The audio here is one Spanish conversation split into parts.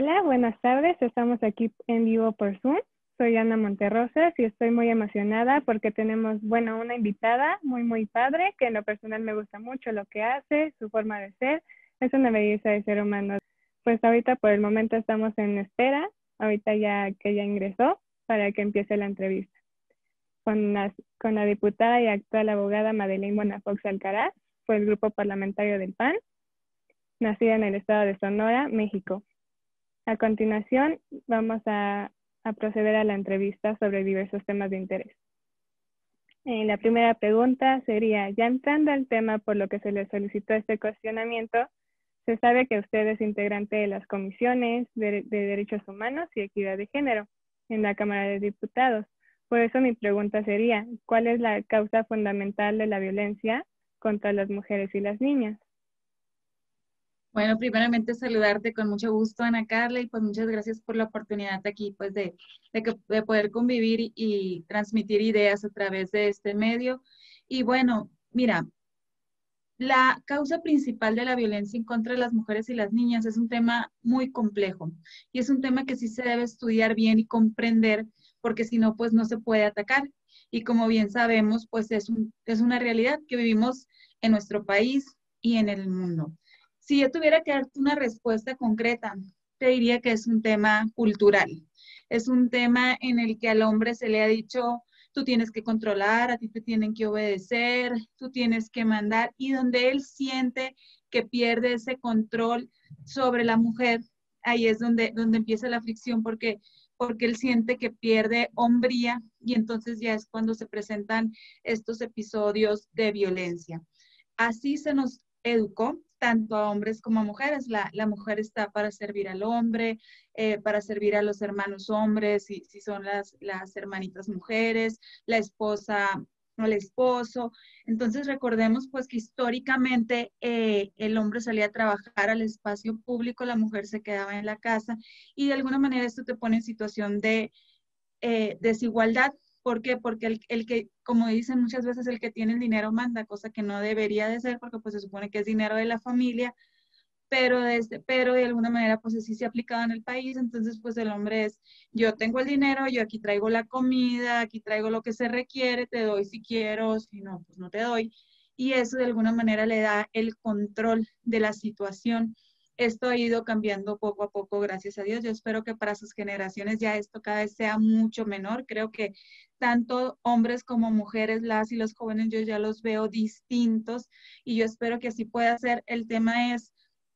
Hola, buenas tardes. Estamos aquí en vivo por Zoom. Soy Ana Monterrosas y estoy muy emocionada porque tenemos, bueno, una invitada muy, muy padre, que en lo personal me gusta mucho lo que hace, su forma de ser. Es una belleza de ser humano. Pues ahorita por el momento estamos en espera, ahorita ya que ya ingresó, para que empiece la entrevista. Con la, con la diputada y actual abogada Madeleine Bonafox Alcaraz, fue el grupo parlamentario del PAN, nacida en el estado de Sonora, México. A continuación, vamos a proceder a la entrevista sobre diversos temas de interés. Eh, la primera pregunta sería, ya entrando al tema por lo que se le solicitó este cuestionamiento, se sabe que usted es integrante de las comisiones de derechos humanos y equidad de género en la Cámara de Diputados. Por eso mi pregunta sería, ¿cuál es la causa fundamental de la violencia contra las mujeres y las niñas? Bueno, primeramente saludarte con mucho gusto, Ana Carla, y pues muchas gracias por la oportunidad aquí, pues de, de, poder convivir y, transmitir ideas a través de este medio. Y bueno, mira, la causa principal de la violencia en contra de las mujeres y las niñas es un tema muy complejo y es un tema que sí se debe estudiar bien y comprender porque si no, pues no se puede atacar. Y como bien sabemos, pues es, un, es una realidad que vivimos en nuestro país y en el mundo. Si yo tuviera que darte una respuesta concreta, te diría que es un tema cultural. Es un tema en el que al hombre se le ha dicho, tú tienes que controlar, a ti te tienen que obedecer, tú tienes que mandar, y donde él siente que pierde ese control sobre la mujer, ahí es donde, donde empieza la fricción, porque, porque él siente que pierde hombría y entonces ya es cuando se presentan estos episodios de violencia. Así se nos educó tanto a hombres como a mujeres. La, mujer está para servir al hombre, eh, para servir a los hermanos hombres, si, si son las, las hermanitas mujeres, la esposa al esposo. Entonces recordemos pues que históricamente eh, el hombre salía a trabajar al espacio público, la mujer se quedaba en la casa y de alguna manera esto te pone en situación de eh, desigualdad ¿Por qué? Porque el, el, que, como dicen muchas veces, el que tiene el dinero manda, cosa que no debería de ser porque pues se supone que es dinero de la familia, pero, desde, pero de alguna manera pues así se ha aplicado en el país, entonces pues el hombre es, yo tengo el dinero, yo aquí traigo la comida, aquí traigo lo que se requiere, te doy si quiero, si no, pues no te doy. Y eso de alguna manera le da el control de la situación esto ha ido cambiando poco a poco, gracias a Dios. Yo espero que para sus generaciones ya esto cada vez sea mucho menor. Creo que tanto hombres como mujeres, las y los jóvenes, yo ya los veo distintos y yo espero que así pueda ser. El tema es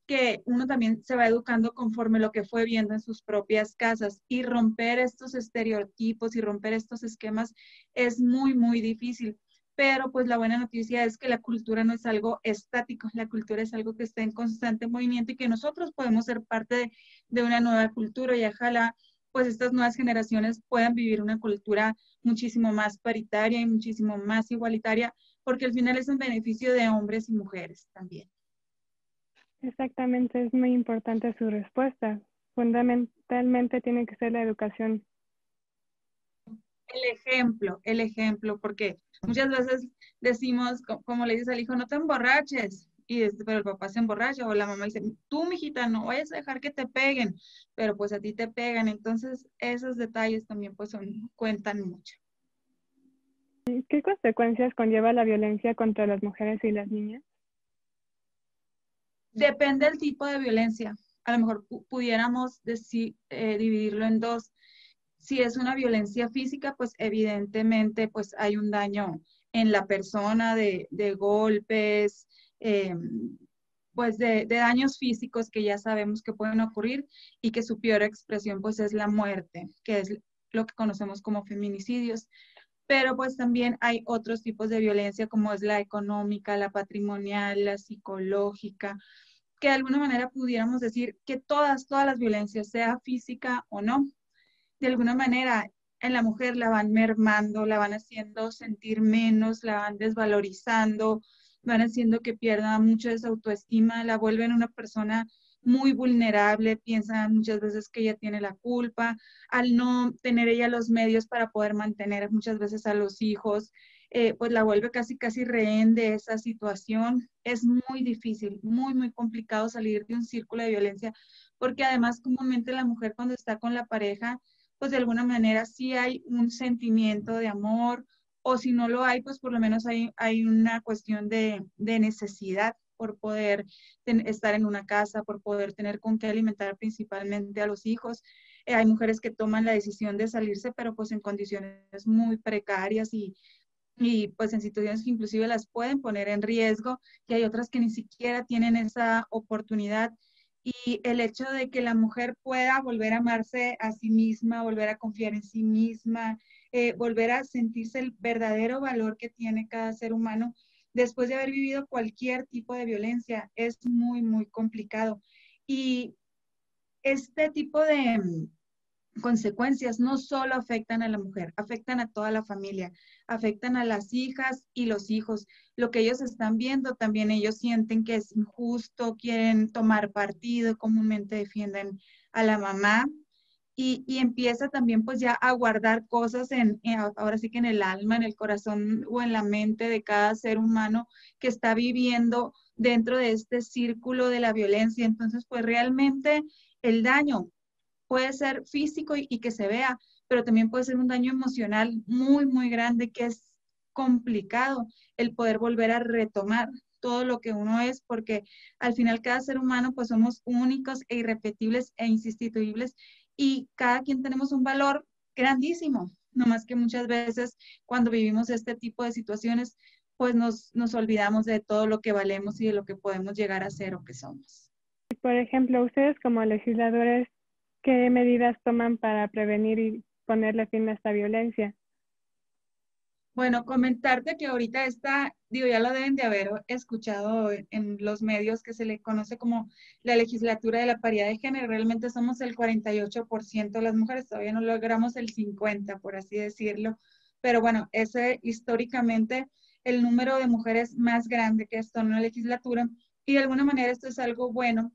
que uno también se va educando conforme lo que fue viendo en sus propias casas y romper estos estereotipos y romper estos esquemas es muy, muy difícil pero pues la buena noticia es que la cultura no es algo estático, la cultura es algo que está en constante movimiento y que nosotros podemos ser parte de, una nueva cultura y ojalá pues estas nuevas generaciones puedan vivir una cultura muchísimo más paritaria y muchísimo más igualitaria, porque al final es un beneficio de hombres y mujeres también. Exactamente, es muy importante su respuesta. Fundamentalmente tiene que ser la educación el ejemplo, el ejemplo, porque muchas veces decimos, como le dices al hijo, no te emborraches, y este, pero el papá se emborracha o la mamá dice, tú, mijita, no vayas a dejar que te peguen, pero pues a ti te pegan. Entonces, esos detalles también pues son, cuentan mucho. ¿Qué consecuencias conlleva la violencia contra las mujeres y las niñas? Depende del tipo de violencia. A lo mejor pudiéramos decir, eh, dividirlo en dos. Si es una violencia física, pues evidentemente pues hay un daño en la persona de, golpes, em, pues de, daños físicos que ya sabemos que pueden ocurrir y que su peor expresión pues es la muerte, que es lo que conocemos como feminicidios. Pero pues también hay otros tipos de violencia como es la económica, la patrimonial, la psicológica, que de alguna manera pudiéramos decir que todas, todas las violencias, sea física o no, de alguna manera en la mujer la van mermando, la van haciendo sentir menos, la van desvalorizando, van haciendo que pierda mucho de su autoestima, la vuelven una persona muy vulnerable, piensan muchas veces que ella tiene la culpa, al no tener ella los medios para poder mantener muchas veces a los hijos, eh, pues la vuelve casi, casi rehén de esa situación. Es muy difícil, muy, muy complicado salir de un círculo de violencia, porque además comúnmente la mujer cuando está con la pareja, pues de alguna manera sí hay un sentimiento de amor, o si no lo hay, pues por lo menos hay, hay una cuestión de, de necesidad por poder estar en una casa, por poder tener con qué alimentar principalmente a los hijos. Eh, hay mujeres que toman la decisión de salirse, pero pues en condiciones muy precarias y, y pues en situaciones que inclusive las pueden poner en riesgo y hay otras que ni siquiera tienen esa oportunidad. Y el hecho de que la mujer pueda volver a amarse a sí misma, volver a confiar en sí misma, eh, volver a sentirse el verdadero valor que tiene cada ser humano, después de haber vivido cualquier tipo de violencia, es muy, muy complicado. Y este tipo de consecuencias no solo afectan a la mujer, afectan a toda la familia, afectan a las hijas y los hijos. Lo que ellos están viendo, también ellos sienten que es injusto, quieren tomar partido, comúnmente defienden a la mamá y, empieza también pues ya a guardar cosas en, ahora sí que en el alma, en el corazón o en la mente de cada ser humano que está viviendo dentro de este círculo de la violencia. Entonces pues realmente el daño puede ser físico y, que se vea, pero también puede ser un daño emocional muy, muy grande que es complicado el poder volver a retomar todo lo que uno es, porque al final cada ser humano pues somos únicos e irrepetibles e insustituibles y cada quien tenemos un valor grandísimo, no más que muchas veces cuando vivimos este tipo de situaciones, pues nos, nos olvidamos de todo lo que valemos y de lo que podemos llegar a ser o que somos. Por ejemplo, ustedes como legisladores, ¿qué medidas toman para prevenir y ponerle fin a esta violencia? Bueno, comentarte que ahorita está, digo, ya lo deben de haber escuchado en los medios que se le conoce como la legislatura de la paridad de género. Realmente somos el 48% de las mujeres, todavía no logramos el 50%, por así decirlo. Pero bueno, ese históricamente el número de mujeres más grande que está en la legislatura. Y de alguna manera esto es algo bueno,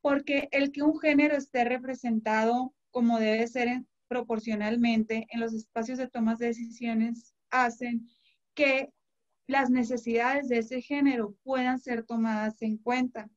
porque el que un género esté representado como debe ser proporcionalmente en los espacios de tomas de decisiones hacen que las necesidades de ese género puedan ser tomadas en cuenta.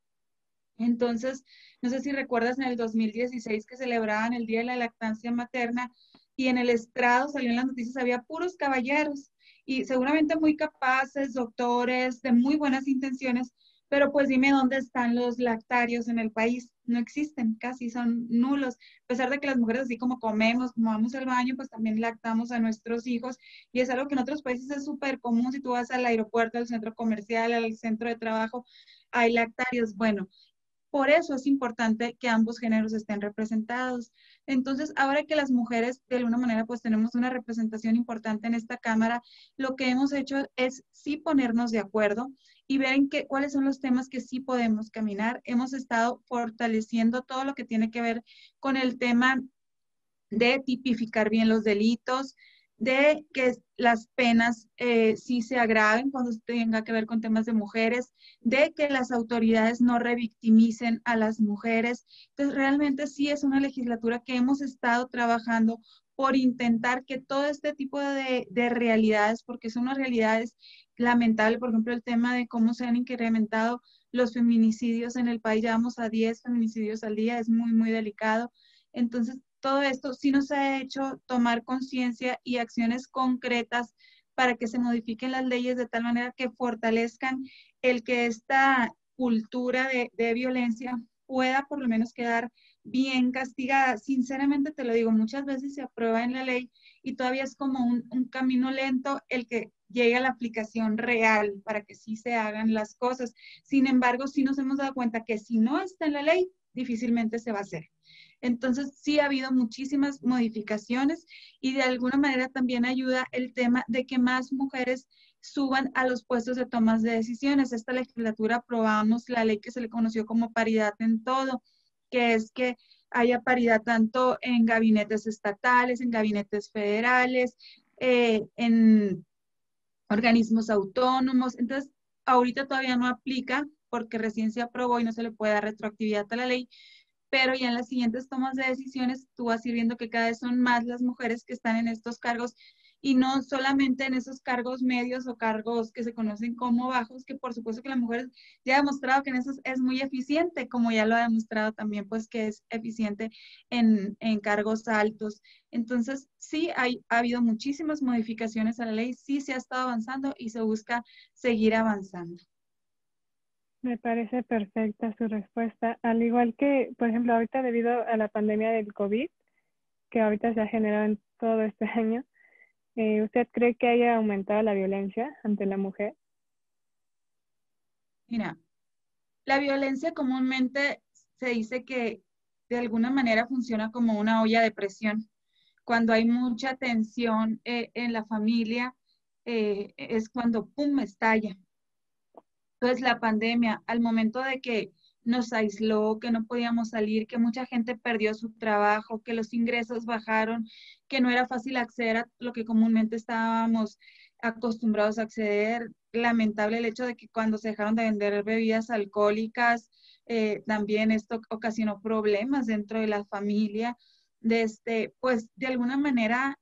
Entonces, no sé si recuerdas en el 2016 que celebraban el Día de la Lactancia Materna y en el estrado salió en las noticias, había puros caballeros y seguramente muy capaces, doctores, de muy buenas intenciones, pero pues dime dónde están los lactarios en el país. No existen, casi son nulos. A pesar de que las mujeres, así como comemos, como vamos al baño, pues también lactamos a nuestros hijos. Y es algo que en otros países es súper común. Si tú vas al aeropuerto, al centro comercial, al centro de trabajo, hay lactarios. Bueno, por eso es importante que ambos géneros estén representados. Entonces, ahora que las mujeres de alguna manera pues tenemos una representación importante en esta Cámara, lo que hemos hecho es sí ponernos de acuerdo y ver en qué, cuáles son los temas que sí podemos caminar. Hemos estado fortaleciendo todo lo que tiene que ver con el tema de tipificar bien los delitos, de que las penas eh, sí se agraven cuando tenga que ver con temas de mujeres, de que las autoridades no revictimicen a las mujeres. Entonces, realmente sí es una legislatura que hemos estado trabajando por intentar que todo este tipo de, de realidades, porque son unas realidades lamentables, por ejemplo, el tema de cómo se han incrementado los feminicidios en el país, ya vamos a 10 feminicidios al día, es muy, muy delicado. Entonces, todo esto sí nos ha hecho tomar conciencia y acciones concretas para que se modifiquen las leyes de tal manera que fortalezcan el que esta cultura de, de violencia pueda por lo menos quedar bien castigada. Sinceramente te lo digo, muchas veces se aprueba en la ley y todavía es como un, un, camino lento el que llegue a la aplicación real para que sí se hagan las cosas. Sin embargo, sí nos hemos dado cuenta que si no está en la ley, difícilmente se va a hacer. Entonces, sí ha habido muchísimas modificaciones y de alguna manera también ayuda el tema de que más mujeres suban a los puestos de tomas de decisiones. Esta legislatura aprobamos la ley que se le conoció como paridad en todo, que es que haya paridad tanto en gabinetes estatales, en gabinetes federales, eh, en organismos autónomos. Entonces, ahorita todavía no aplica porque recién se aprobó y no se le puede dar retroactividad a la ley, pero ya en las siguientes tomas de decisiones tú vas a ir viendo que cada vez son más las mujeres que están en estos cargos y no solamente en esos cargos medios o cargos que se conocen como bajos, que por supuesto que la mujer ya ha demostrado que en eso es muy eficiente, como ya lo ha demostrado también, pues que es eficiente en, en cargos altos. Entonces, sí, hay, ha habido muchísimas modificaciones a la ley, sí se ha estado avanzando y se busca seguir avanzando. Me parece perfecta su respuesta. Al igual que, por ejemplo, ahorita debido a la pandemia del COVID, que ahorita se ha generado en todo este año, eh, ¿usted cree que haya aumentado la violencia ante la mujer? Mira, la violencia comúnmente se dice que de alguna manera funciona como una olla de presión. Cuando hay mucha tensión eh, en la familia, eh, es cuando ¡pum! estalla. Entonces la pandemia, al momento de que nos aisló, que no podíamos salir, que mucha gente perdió su trabajo, que los ingresos bajaron, que no era fácil acceder a lo que comúnmente estábamos acostumbrados a acceder. Lamentable el hecho de que cuando se dejaron de vender bebidas alcohólicas, eh, también esto ocasionó problemas dentro de la familia. De este, pues de alguna manera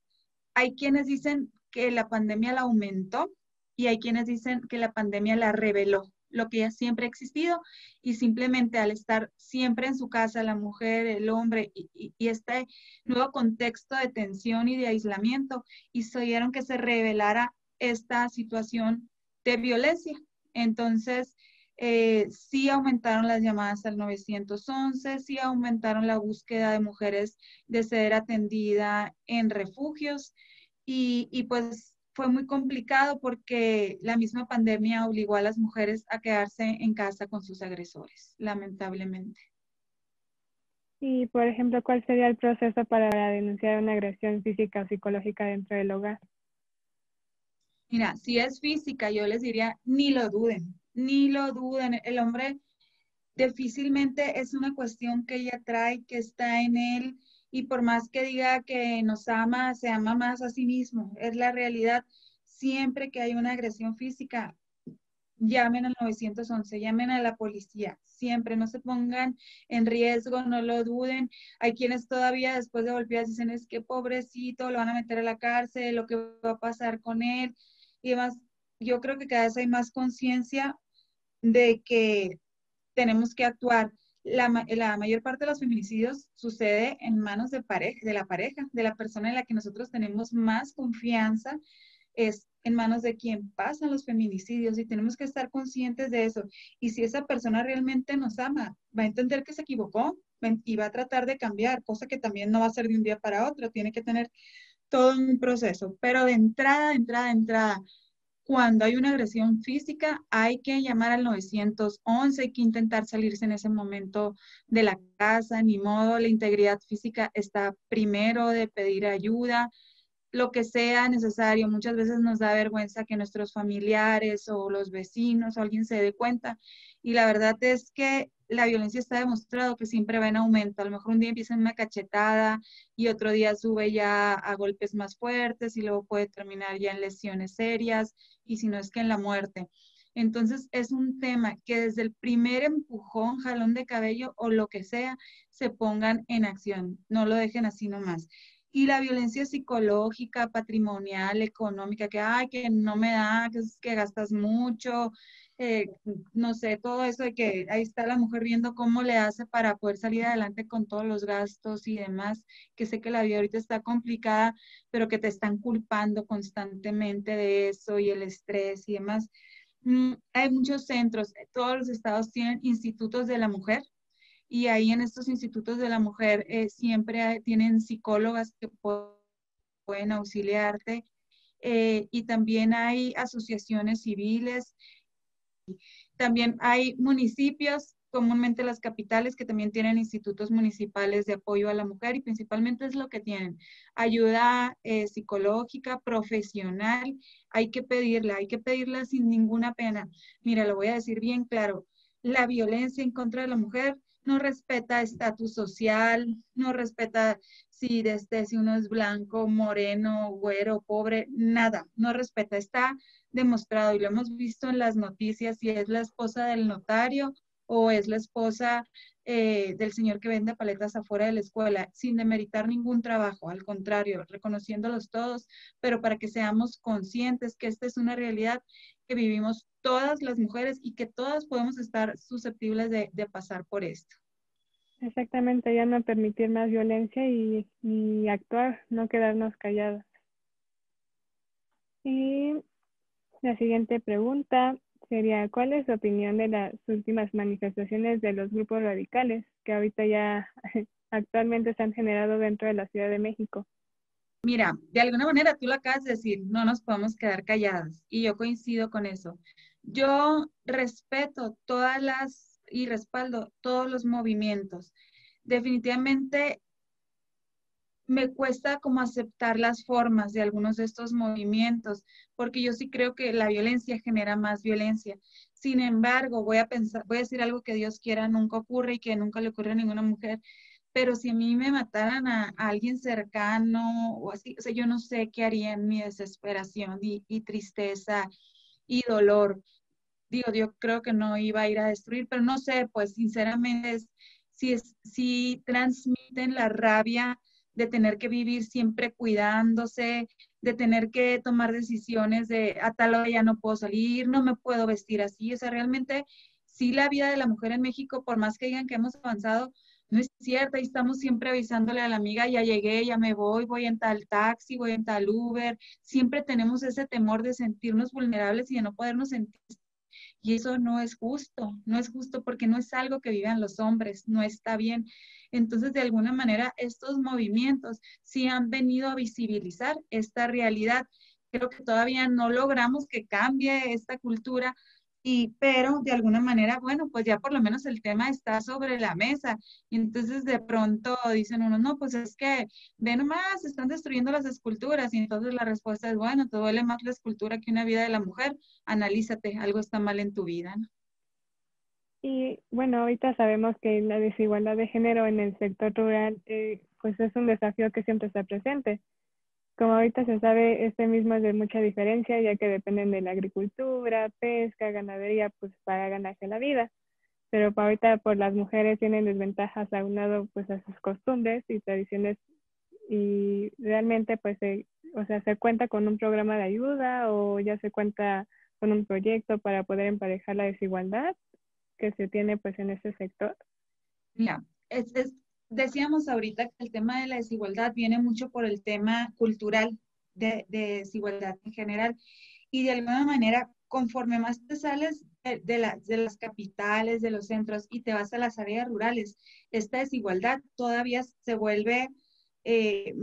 hay quienes dicen que la pandemia la aumentó y hay quienes dicen que la pandemia la reveló lo que ya siempre ha existido y simplemente al estar siempre en su casa, la mujer, el hombre y, este nuevo contexto de tensión y de aislamiento, hicieron que se revelara esta situación de violencia. Entonces, eh, sí aumentaron las llamadas al 911, sí aumentaron la búsqueda de mujeres de ser atendida en refugios y, y pues fue muy complicado porque la misma pandemia obligó a las mujeres a quedarse en casa con sus agresores, lamentablemente. Y, por ejemplo, ¿cuál sería el proceso para denunciar una agresión física o psicológica dentro del hogar? Mira, si es física, yo les diría, ni lo duden, ni lo duden. El hombre difícilmente es una cuestión que ella trae, que está en él, y por más que diga que nos ama, se ama más a sí mismo. Es la realidad. Siempre que hay una agresión física, llamen al 911, llamen a la policía, siempre no se pongan en riesgo, no lo duden. Hay quienes todavía después de golpear dicen es que pobrecito, lo van a meter a la cárcel, lo que va a pasar con él y demás. Yo creo que cada vez hay más conciencia de que tenemos que actuar la, mayor parte de los feminicidios sucede en manos de, de la pareja, de la persona en la que nosotros tenemos más confianza, es en manos de quien pasan los feminicidios y tenemos que estar conscientes de eso. Y si esa persona realmente nos ama, va a entender que se equivocó y va a tratar de cambiar, cosa que también no va a ser de un día para otro, tiene que tener todo un proceso. Pero de entrada, de entrada, de entrada, cuando hay una agresión física, hay que llamar al 911, hay que intentar salirse en ese momento de la casa, ni modo, la integridad física está primero de pedir ayuda, lo que sea necesario. Muchas veces nos da vergüenza que nuestros familiares o los vecinos o alguien se dé cuenta. Y la verdad es que la violencia está demostrado que siempre va en aumento. A lo mejor un día empieza en una cachetada y otro día sube ya a golpes más fuertes y luego puede terminar ya en lesiones serias y si no es que en la muerte. Entonces es un tema que desde el primer empujón, jalón de cabello o lo que sea, se pongan en acción, no lo dejen así nomás. Y la violencia psicológica, patrimonial, económica, que, ay, que no me da, que, que gastas mucho, eh, no sé, todo eso de que ahí está la mujer viendo cómo le hace para poder salir adelante con todos los gastos y demás, que sé que la vida ahorita está complicada, pero que te están culpando constantemente de eso y el estrés y demás. Mm, hay muchos centros, todos los estados tienen institutos de la mujer y ahí en estos institutos de la mujer eh, siempre tienen psicólogas que pueden auxiliarte eh, y también hay asociaciones civiles también hay municipios, comúnmente las capitales, que también tienen institutos municipales de apoyo a la mujer y principalmente es lo que tienen. Ayuda eh, psicológica, profesional, hay que pedirla, hay que pedirla sin ninguna pena. Mira, lo voy a decir bien claro, la violencia en contra de la mujer no respeta estatus social, no respeta si desde si uno es blanco, moreno, güero, pobre, nada, no respeta. Está demostrado y lo hemos visto en las noticias si es la esposa del notario o es la esposa eh, del señor que vende paletas afuera de la escuela, sin demeritar ningún trabajo, al contrario, reconociéndolos todos, pero para que seamos conscientes que esta es una realidad que vivimos todas las mujeres y que todas podemos estar susceptibles de, pasar por esto. Exactamente, ya no permitir más violencia y, actuar, no quedarnos calladas. Y la siguiente pregunta sería, ¿cuál es su opinión de las últimas manifestaciones de los grupos radicales que ahorita ya actualmente se han generado dentro de la Ciudad de México? Mira, de alguna manera tú lo acabas de decir, no nos podemos quedar calladas y yo coincido con eso. Yo respeto todas las y respaldo todos los movimientos. Definitivamente me cuesta como aceptar las formas de algunos de estos movimientos, porque yo sí creo que la violencia genera más violencia. Sin embargo, voy a pensar, voy a decir algo que Dios quiera nunca ocurre y que nunca le ocurre a ninguna mujer, pero si a mí me mataran a, alguien cercano o así, o sea, yo no sé qué haría en mi desesperación y, y tristeza y dolor. Digo, yo creo que no iba a ir a destruir, pero no sé, pues sinceramente, si, es, si transmiten la rabia de tener que vivir siempre cuidándose, de tener que tomar decisiones de a tal hora ya no puedo salir, no me puedo vestir así. O sea, realmente sí la vida de la mujer en México, por más que digan que hemos avanzado, no es cierta y estamos siempre avisándole a la amiga, ya llegué, ya me voy, voy en tal taxi, voy en tal Uber. Siempre tenemos ese temor de sentirnos vulnerables y de no podernos sentir. Y eso no es justo, no es justo porque no es algo que vivan los hombres, no está bien. Entonces, de alguna manera, estos movimientos sí han venido a visibilizar esta realidad. Creo que todavía no logramos que cambie esta cultura, y, pero de alguna manera, bueno, pues ya por lo menos el tema está sobre la mesa. Y entonces de pronto dicen uno, no, pues es que ve nomás, están destruyendo las esculturas. Y entonces la respuesta es, bueno, te duele más la escultura que una vida de la mujer, analízate, algo está mal en tu vida. ¿no? Y bueno, ahorita sabemos que la desigualdad de género en el sector rural eh, pues es un desafío que siempre está presente. Como ahorita se sabe, este mismo es de mucha diferencia, ya que dependen de la agricultura, pesca, ganadería, pues para ganarse la vida. Pero para ahorita, por las mujeres tienen desventajas aunado pues a sus costumbres y tradiciones y realmente pues se, o sea, se cuenta con un programa de ayuda o ya se cuenta con un proyecto para poder emparejar la desigualdad que se tiene pues en ese sector? Mira, es, decíamos ahorita que el tema de la desigualdad viene mucho por el tema cultural de, desigualdad en general y de alguna manera conforme más te sales de, de, las capitales, de los centros y te vas a las áreas rurales, esta desigualdad todavía se vuelve, eh,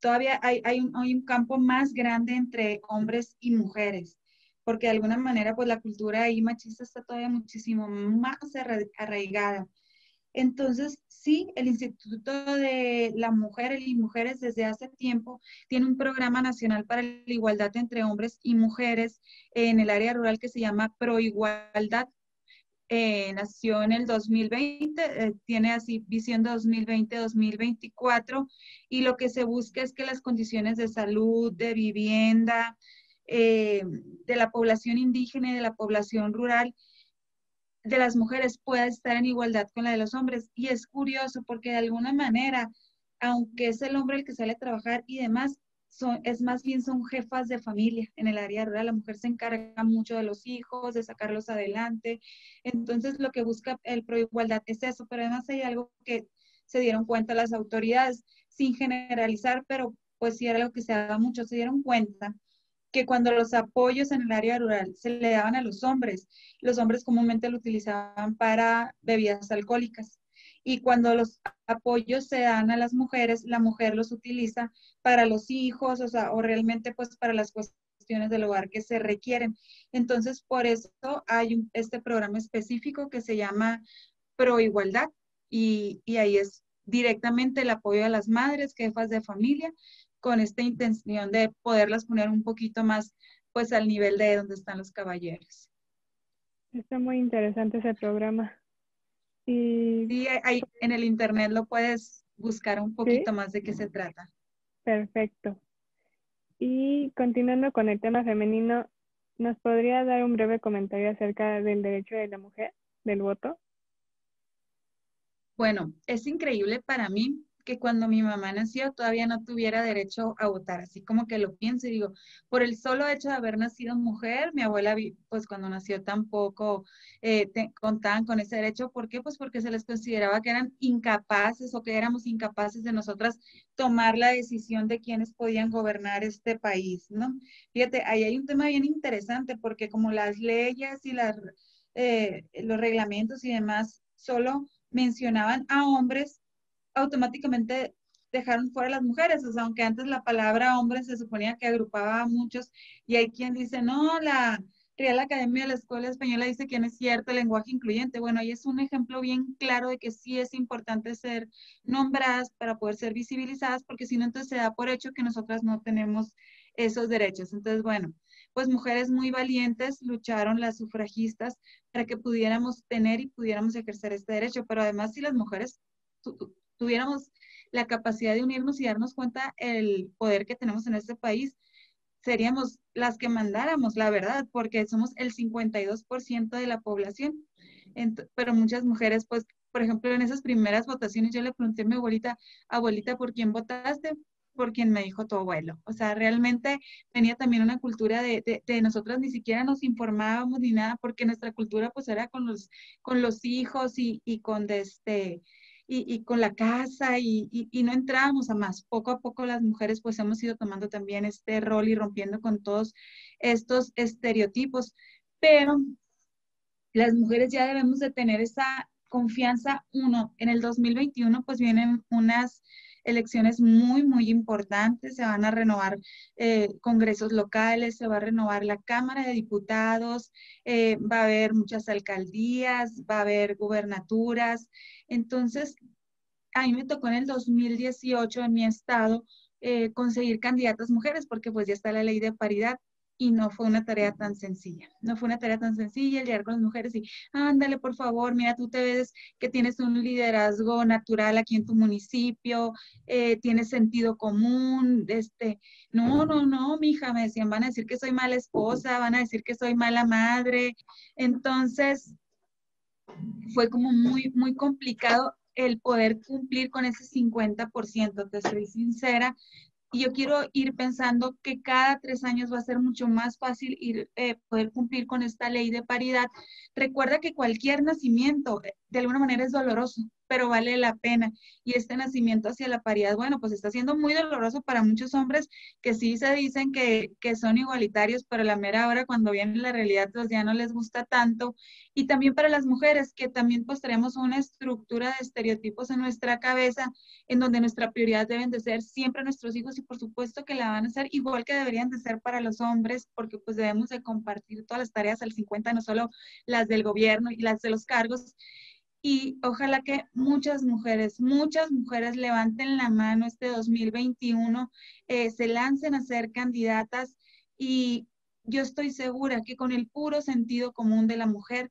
todavía hay, hay, un, hay, un, campo más grande entre hombres y mujeres porque de alguna manera pues la cultura ahí machista está todavía muchísimo más arraigada. Entonces, sí, el Instituto de la Mujer y Mujeres desde hace tiempo tiene un programa nacional para la igualdad entre hombres y mujeres en el área rural que se llama Proigualdad. Eh, nació en el 2020, eh, tiene así visión de 2020-2024 y lo que se busca es que las condiciones de salud, de vivienda, eh, de la población indígena y de la población rural de las mujeres pueda estar en igualdad con la de los hombres. Y es curioso porque de alguna manera, aunque es el hombre el que sale a trabajar y demás, son, es más bien son jefas de familia en el área rural. La mujer se encarga mucho de los hijos, de sacarlos adelante. Entonces, lo que busca el pro igualdad es eso, pero además hay algo que se dieron cuenta las autoridades, sin generalizar, pero pues sí era algo que se daba mucho, se dieron cuenta que cuando los apoyos en el área rural se le daban a los hombres, los hombres comúnmente lo utilizaban para bebidas alcohólicas. Y cuando los apoyos se dan a las mujeres, la mujer los utiliza para los hijos, o sea, o realmente pues para las cuestiones del hogar que se requieren. Entonces, por eso hay este programa específico que se llama Pro Igualdad y, y ahí es directamente el apoyo a las madres, jefas de familia, con esta intención de poderlas poner un poquito más pues al nivel de donde están los caballeros. Está muy interesante ese programa. Y sí, ahí en el internet lo puedes buscar un poquito más de qué se trata. Perfecto. Y continuando con el tema femenino, ¿nos podría dar un breve comentario acerca del derecho de la mujer, del voto? Bueno, es increíble para mí que cuando mi mamá nació todavía no tuviera derecho a votar, así como que lo pienso y digo, por el solo hecho de haber nacido mujer, mi abuela, pues cuando nació tampoco eh, contaban con ese derecho, ¿por qué? Pues porque se les consideraba que eran incapaces o que éramos incapaces de nosotras tomar la decisión de quiénes podían gobernar este país, ¿no? Fíjate, ahí hay un tema bien interesante porque como las leyes y las, eh, los reglamentos y demás solo mencionaban a hombres, automáticamente dejaron fuera a las mujeres, o sea, aunque antes la palabra hombre se suponía que agrupaba a muchos, y hay quien dice, no, la Real Academia de la Escuela Española dice que no es cierto el lenguaje incluyente. Bueno, ahí es un ejemplo bien claro de que sí es importante ser nombradas para poder ser visibilizadas, porque si no, entonces se da por hecho que nosotras no tenemos esos derechos. Entonces, bueno, pues mujeres muy valientes lucharon las sufragistas para que pudiéramos tener y pudiéramos ejercer este derecho, pero además si las mujeres tuviéramos la capacidad de unirnos y darnos cuenta el poder que tenemos en este país, seríamos las que mandáramos, la verdad, porque somos el 52% de la población. pero muchas mujeres, pues, por ejemplo, en esas primeras votaciones yo le pregunté a mi abuelita, abuelita, ¿por quién votaste? Por quien me dijo tu abuelo. O sea, realmente tenía también una cultura de, de, de, ni siquiera nos informábamos ni nada, porque nuestra cultura pues era con los, con los hijos y, y con este, y, con la casa y, no entrábamos a más. Poco a poco las mujeres pues hemos ido tomando también este rol y rompiendo con todos estos estereotipos, pero las mujeres ya debemos de tener esa confianza. Uno, en el 2021 pues vienen unas elecciones muy, muy importantes. Se van a renovar eh, congresos locales, se va a renovar la Cámara de Diputados, eh, va a haber muchas alcaldías, va a haber gubernaturas. Entonces, a mí me tocó en el 2018 en mi estado eh, conseguir candidatas mujeres porque pues ya está la ley de paridad y no fue una tarea tan sencilla. No fue una tarea tan sencilla el llegar con las mujeres y, ándale, por favor, mira, tú te ves que tienes un liderazgo natural aquí en tu municipio, eh, tienes sentido común, este, no, no, no, mija, me decían, van a decir que soy mala esposa, van a decir que soy mala madre. Entonces, fue como muy, muy complicado el poder cumplir con ese 50%, te soy sincera, y yo quiero ir pensando que cada tres años va a ser mucho más fácil ir, eh, poder cumplir con esta ley de paridad. Recuerda que cualquier nacimiento eh, de alguna manera es doloroso pero vale la pena. Y este nacimiento hacia la paridad, bueno, pues está siendo muy doloroso para muchos hombres que sí se dicen que, que son igualitarios, pero la mera hora cuando viene la realidad, pues ya no les gusta tanto. Y también para las mujeres, que también pues tenemos una estructura de estereotipos en nuestra cabeza, en donde nuestra prioridad deben de ser siempre nuestros hijos y por supuesto que la van a ser igual que deberían de ser para los hombres, porque pues debemos de compartir todas las tareas al 50, no solo las del gobierno y las de los cargos y ojalá que muchas mujeres, muchas mujeres levanten la mano este 2021, eh, se lancen a ser candidatas y yo estoy segura que con el puro sentido común de la mujer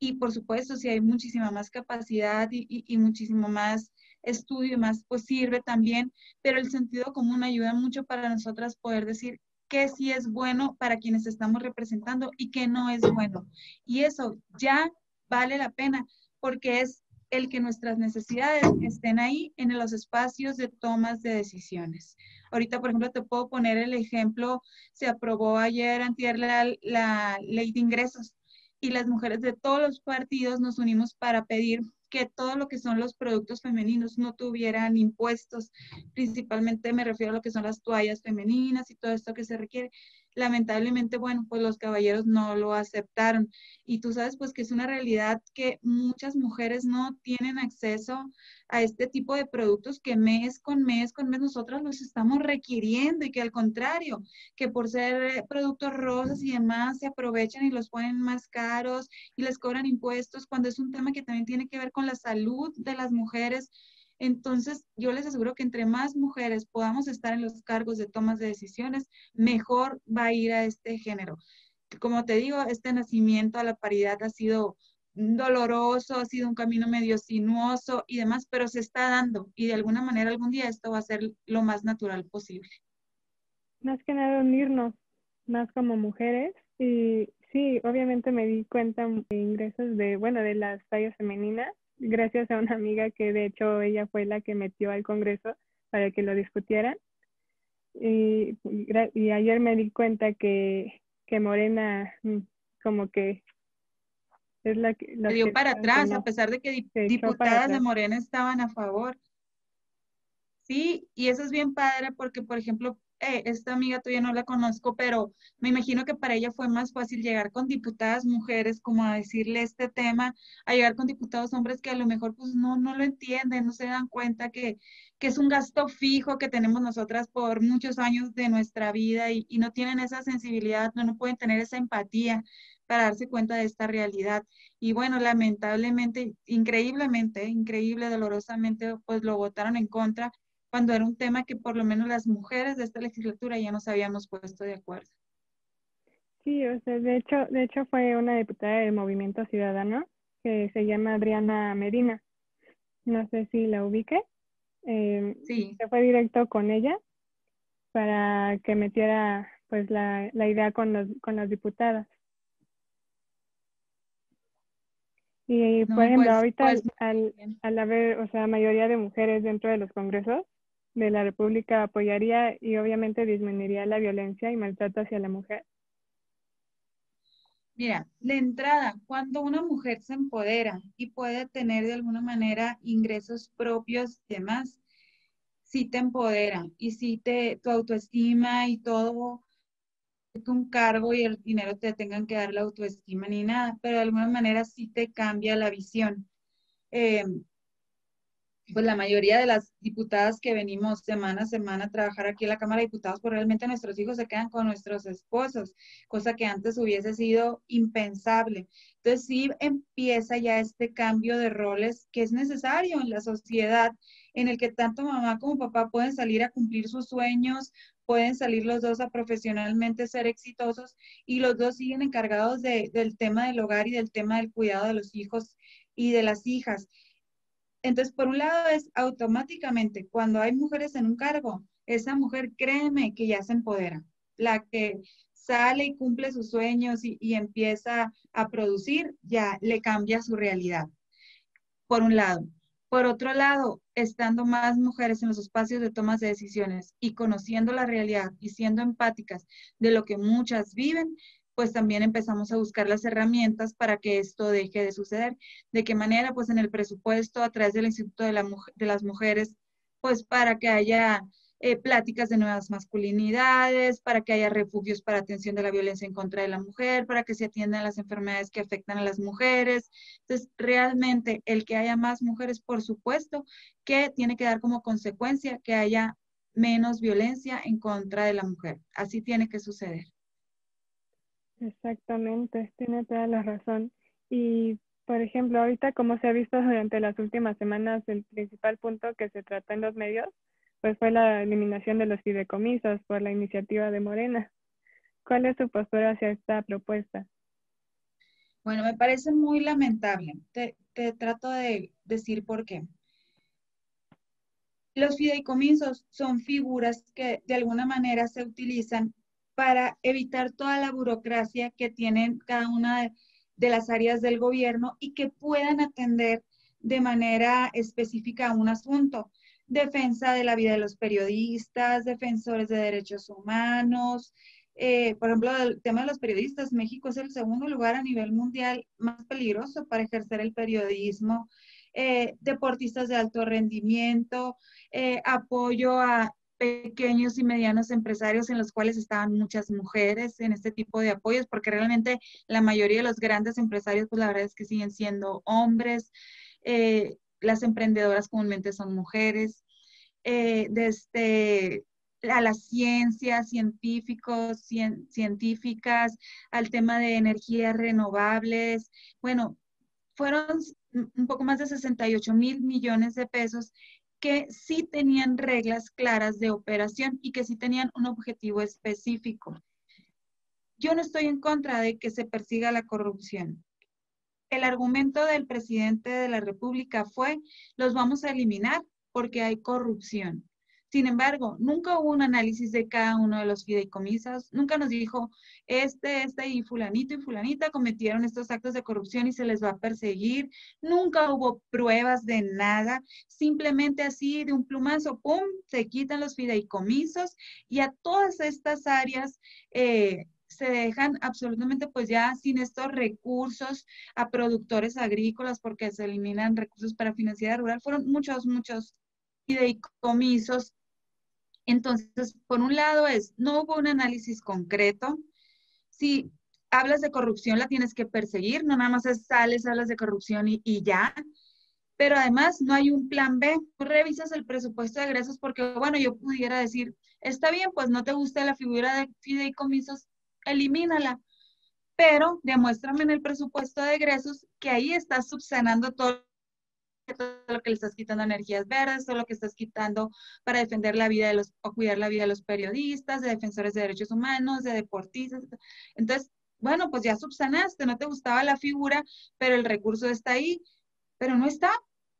y por supuesto si hay muchísima más capacidad y, y muchísimo más estudio y más, pues sirve también, pero el sentido común ayuda mucho para nosotras poder decir qué sí es bueno para quienes estamos representando y qué no es bueno. Y eso ya vale la pena porque es el que nuestras necesidades estén ahí en los espacios de tomas de decisiones. Ahorita, por ejemplo, te puedo poner el ejemplo, se aprobó ayer antier la, la ley de ingresos y las mujeres de todos los partidos nos unimos para pedir que todo lo que son los productos femeninos no tuvieran impuestos. Principalmente me refiero a lo que son las toallas femeninas y todo esto que se requiere lamentablemente, bueno, pues los caballeros no lo aceptaron. Y tú sabes, pues que es una realidad que muchas mujeres no tienen acceso a este tipo de productos que mes con mes con mes nosotros los estamos requiriendo y que al contrario, que por ser productos rosas y demás se aprovechan y los ponen más caros y les cobran impuestos cuando es un tema que también tiene que ver con la salud de las mujeres entonces, yo les aseguro que entre más mujeres podamos estar en los cargos de tomas de decisiones, mejor va a ir a este género. Como te digo, este nacimiento a la paridad ha sido doloroso, ha sido un camino medio sinuoso y demás, pero se está dando y de alguna manera algún día esto va a ser lo más natural posible. Más que nada unirnos más como mujeres y sí, obviamente me di cuenta de ingresos de, bueno, de las tallas femeninas gracias a una amiga que de hecho ella fue la que metió al Congreso para que lo discutieran. Y, y ayer me di cuenta que, que Morena mm, como que es la que... Se dio para atrás, a pesar de que diputadas de Morena estaban a favor. Sí, y eso es bien padre porque, por ejemplo, eh, esta amiga todavía no la conozco, pero me imagino que para ella fue más fácil llegar con diputadas mujeres, como a decirle este tema, a llegar con diputados hombres que a lo mejor pues no, no lo entienden, no se dan cuenta que, que es un gasto fijo que tenemos nosotras por muchos años de nuestra vida y, y no tienen esa sensibilidad, no, no pueden tener esa empatía para darse cuenta de esta realidad. Y bueno, lamentablemente, increíblemente, increíble, dolorosamente, pues lo votaron en contra cuando era un tema que por lo menos las mujeres de esta legislatura ya nos habíamos puesto de acuerdo. Sí, o sea, de hecho, de hecho fue una diputada del Movimiento Ciudadano que se llama Adriana Medina. No sé si la ubique. Eh, sí. Se fue directo con ella para que metiera pues la, la idea con, los, con las diputadas. Y por ejemplo, pues, ahorita pues, al, al, haber, o sea, mayoría de mujeres dentro de los congresos de la República apoyaría y obviamente disminuiría la violencia y maltrato hacia la mujer. Mira, de entrada, cuando una mujer se empodera y puede tener de alguna manera ingresos propios y demás, sí te empodera y sí te, tu autoestima y todo un cargo y el dinero te tengan que dar la autoestima ni nada, pero de alguna manera sí te cambia la visión. Eh, pues la mayoría de las diputadas que venimos semana a semana a trabajar aquí en la Cámara de Diputados, pues realmente nuestros hijos se quedan con nuestros esposos, cosa que antes hubiese sido impensable. Entonces sí empieza ya este cambio de roles que es necesario en la sociedad, en el que tanto mamá como papá pueden salir a cumplir sus sueños, pueden salir los dos a profesionalmente ser exitosos y los dos siguen encargados del tema del hogar y del tema del cuidado de los hijos y de las hijas. Entonces, por un lado es automáticamente, cuando hay mujeres en un cargo, esa mujer, créeme que ya se empodera. La que sale y cumple sus sueños y, empieza a producir, ya le cambia su realidad. Por un lado. Por otro lado, estando más mujeres en los espacios de tomas de decisiones y conociendo la realidad y siendo empáticas de lo que muchas viven, pues también empezamos a buscar las herramientas para que esto deje de suceder. ¿De qué manera? Pues en el presupuesto a través del Instituto de, la, de las Mujeres, pues para que haya eh, pláticas de nuevas masculinidades, para que haya refugios para atención de la violencia en contra de la mujer, para que se atiendan las enfermedades que afectan a las mujeres. Entonces, realmente el que haya más mujeres, por supuesto, que tiene que dar como consecuencia que haya menos violencia en contra de la mujer. Así tiene que suceder. Exactamente, tiene toda la razón. Y, por ejemplo, ahorita como se ha visto durante las últimas semanas, el principal punto que se trata en los medios pues fue la eliminación de los fideicomisos por la iniciativa de Morena. ¿Cuál es su postura hacia esta propuesta? Bueno, me parece muy lamentable. Te, trato de decir por qué. Los fideicomisos son figuras que de alguna manera se utilizan para evitar toda la burocracia que tienen cada una de las áreas del gobierno y que puedan atender de manera específica un asunto defensa de la vida de los periodistas, defensores de derechos humanos. Eh, por ejemplo, el tema de los periodistas, México es el segundo lugar a nivel mundial más peligroso para ejercer el periodismo. Eh, deportistas de alto rendimiento, eh, apoyo a pequeños y medianos empresarios en los cuales estaban muchas mujeres en este tipo de apoyos, porque realmente la mayoría de los grandes empresarios, pues la verdad es que siguen siendo hombres las emprendedoras comúnmente son mujeres, eh, desde a la ciencia, científicos, científicas, al tema de energías renovables. Bueno, fueron un poco más de 68 mil millones de pesos que sí tenían reglas claras de operación y que sí tenían un objetivo específico. Yo no estoy en contra de que se persiga la corrupción el argumento del presidente de la República fue, los vamos a eliminar porque hay corrupción. Sin embargo, nunca hubo un análisis de cada uno de los fideicomisas, nunca nos dijo, este, este y fulanito y fulanita cometieron estos actos de corrupción y se les va a perseguir. Nunca hubo pruebas de nada, simplemente así de un plumazo, ¡pum!, se quitan los fideicomisos y a todas estas áreas eh, se dejan absolutamente pues ya sin estos recursos a productores agrícolas porque se eliminan recursos para financiar rural. Fueron muchos, muchos fideicomisos entonces, por un lado es, no hubo un análisis concreto. Si hablas de corrupción, la tienes que perseguir, no nada más es sales, hablas de corrupción y, ya. Pero además no hay un plan B. Tú revisas el presupuesto de egresos porque, bueno, yo pudiera decir, está bien, pues no te gusta la figura de fideicomisos, elimínala. Pero demuéstrame en el presupuesto de egresos que ahí estás subsanando todo todo lo que le estás quitando energías verdes, todo lo que estás quitando para defender la vida de los, o cuidar la vida de los periodistas, de defensores de derechos humanos, de deportistas. Entonces, bueno, pues ya subsanaste, no te gustaba la figura, pero el recurso está ahí, pero no está.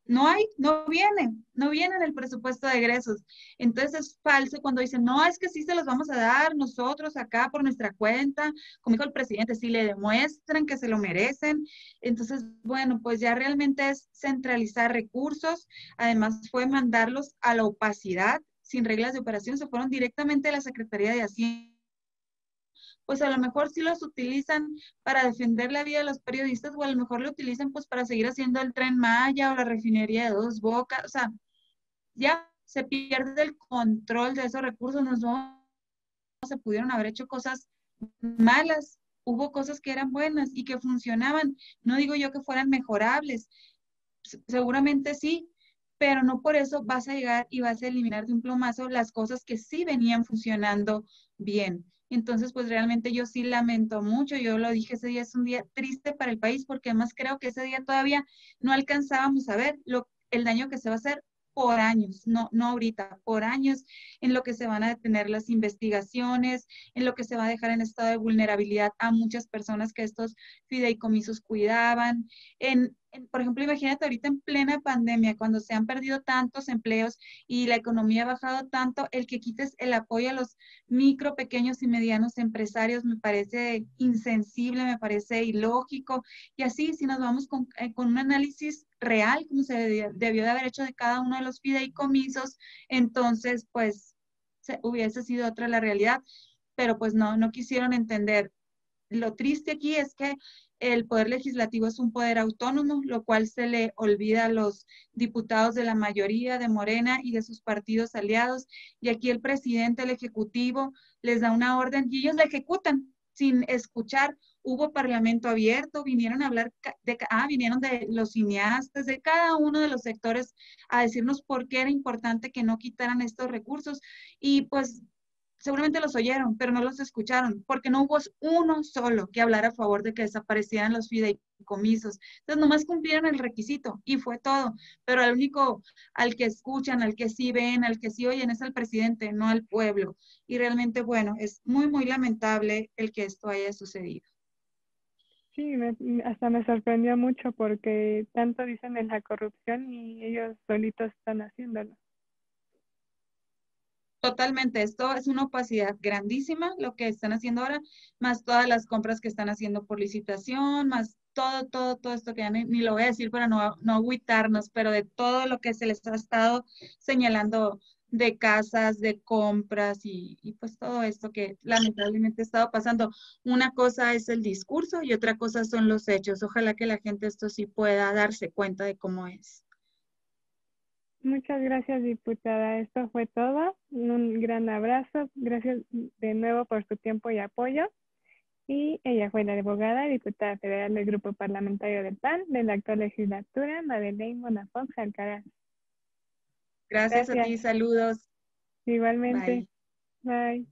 No hay, no viene, no viene en el presupuesto de egresos. Entonces es falso cuando dicen, no, es que sí se los vamos a dar nosotros acá por nuestra cuenta, como dijo el presidente, si le demuestran que se lo merecen. Entonces, bueno, pues ya realmente es centralizar recursos, además fue mandarlos a la opacidad, sin reglas de operación, se fueron directamente a la Secretaría de Hacienda pues a lo mejor sí los utilizan para defender la vida de los periodistas o a lo mejor lo utilizan pues para seguir haciendo el tren Maya o la refinería de dos bocas, o sea, ya se pierde el control de esos recursos, no se pudieron haber hecho cosas malas, hubo cosas que eran buenas y que funcionaban, no digo yo que fueran mejorables, seguramente sí, pero no por eso vas a llegar y vas a eliminar de un plomazo las cosas que sí venían funcionando bien. Entonces, pues realmente yo sí lamento mucho, yo lo dije, ese día es un día triste para el país porque además creo que ese día todavía no alcanzábamos a ver lo, el daño que se va a hacer por años, no, no ahorita, por años, en lo que se van a detener las investigaciones, en lo que se va a dejar en estado de vulnerabilidad a muchas personas que estos fideicomisos cuidaban, en, por ejemplo, imagínate ahorita en plena pandemia, cuando se han perdido tantos empleos y la economía ha bajado tanto, el que quites el apoyo a los micro, pequeños y medianos empresarios me parece insensible, me parece ilógico. Y así, si nos vamos con, eh, un análisis real, como se debió, de haber hecho de cada uno de los fideicomisos, entonces, pues, hubiese sido otra la realidad. Pero pues no, no quisieron entender. Lo triste aquí es que el poder legislativo es un poder autónomo, lo cual se le olvida a los diputados de la mayoría de Morena y de sus partidos aliados. Y aquí el presidente, el ejecutivo, les da una orden y ellos la ejecutan sin escuchar. Hubo parlamento abierto, vinieron a hablar de, ah, vinieron de los cineastas, de cada uno de los sectores a decirnos por qué era importante que no quitaran estos recursos. Y pues seguramente los oyeron, pero no los escucharon, porque no hubo uno solo que hablara a favor de que desaparecieran los fideicomisos. Entonces, nomás cumplieron el requisito y fue todo. Pero al único al que escuchan, al que sí ven, al que sí oyen es al presidente, no al pueblo. Y realmente, bueno, es muy, muy lamentable el que esto haya sucedido. Sí, hasta me sorprendió mucho porque tanto dicen de la corrupción y ellos solitos están haciéndolo. Totalmente, esto es una opacidad grandísima lo que están haciendo ahora, más todas las compras que están haciendo por licitación, más todo, todo, todo esto que ya ni, lo voy a decir para no, no agüitarnos, pero de todo lo que se les ha estado señalando de casas, de compras y, y, pues todo esto que lamentablemente ha estado pasando. Una cosa es el discurso y otra cosa son los hechos. Ojalá que la gente esto sí pueda darse cuenta de cómo es. Muchas gracias, diputada. Esto fue todo. Un gran abrazo. Gracias de nuevo por su tiempo y apoyo. Y ella fue la abogada, diputada federal del Grupo Parlamentario del PAN de la actual legislatura, Madeleine Monafox Alcaraz. Gracias, a ti, saludos. Igualmente. Bye.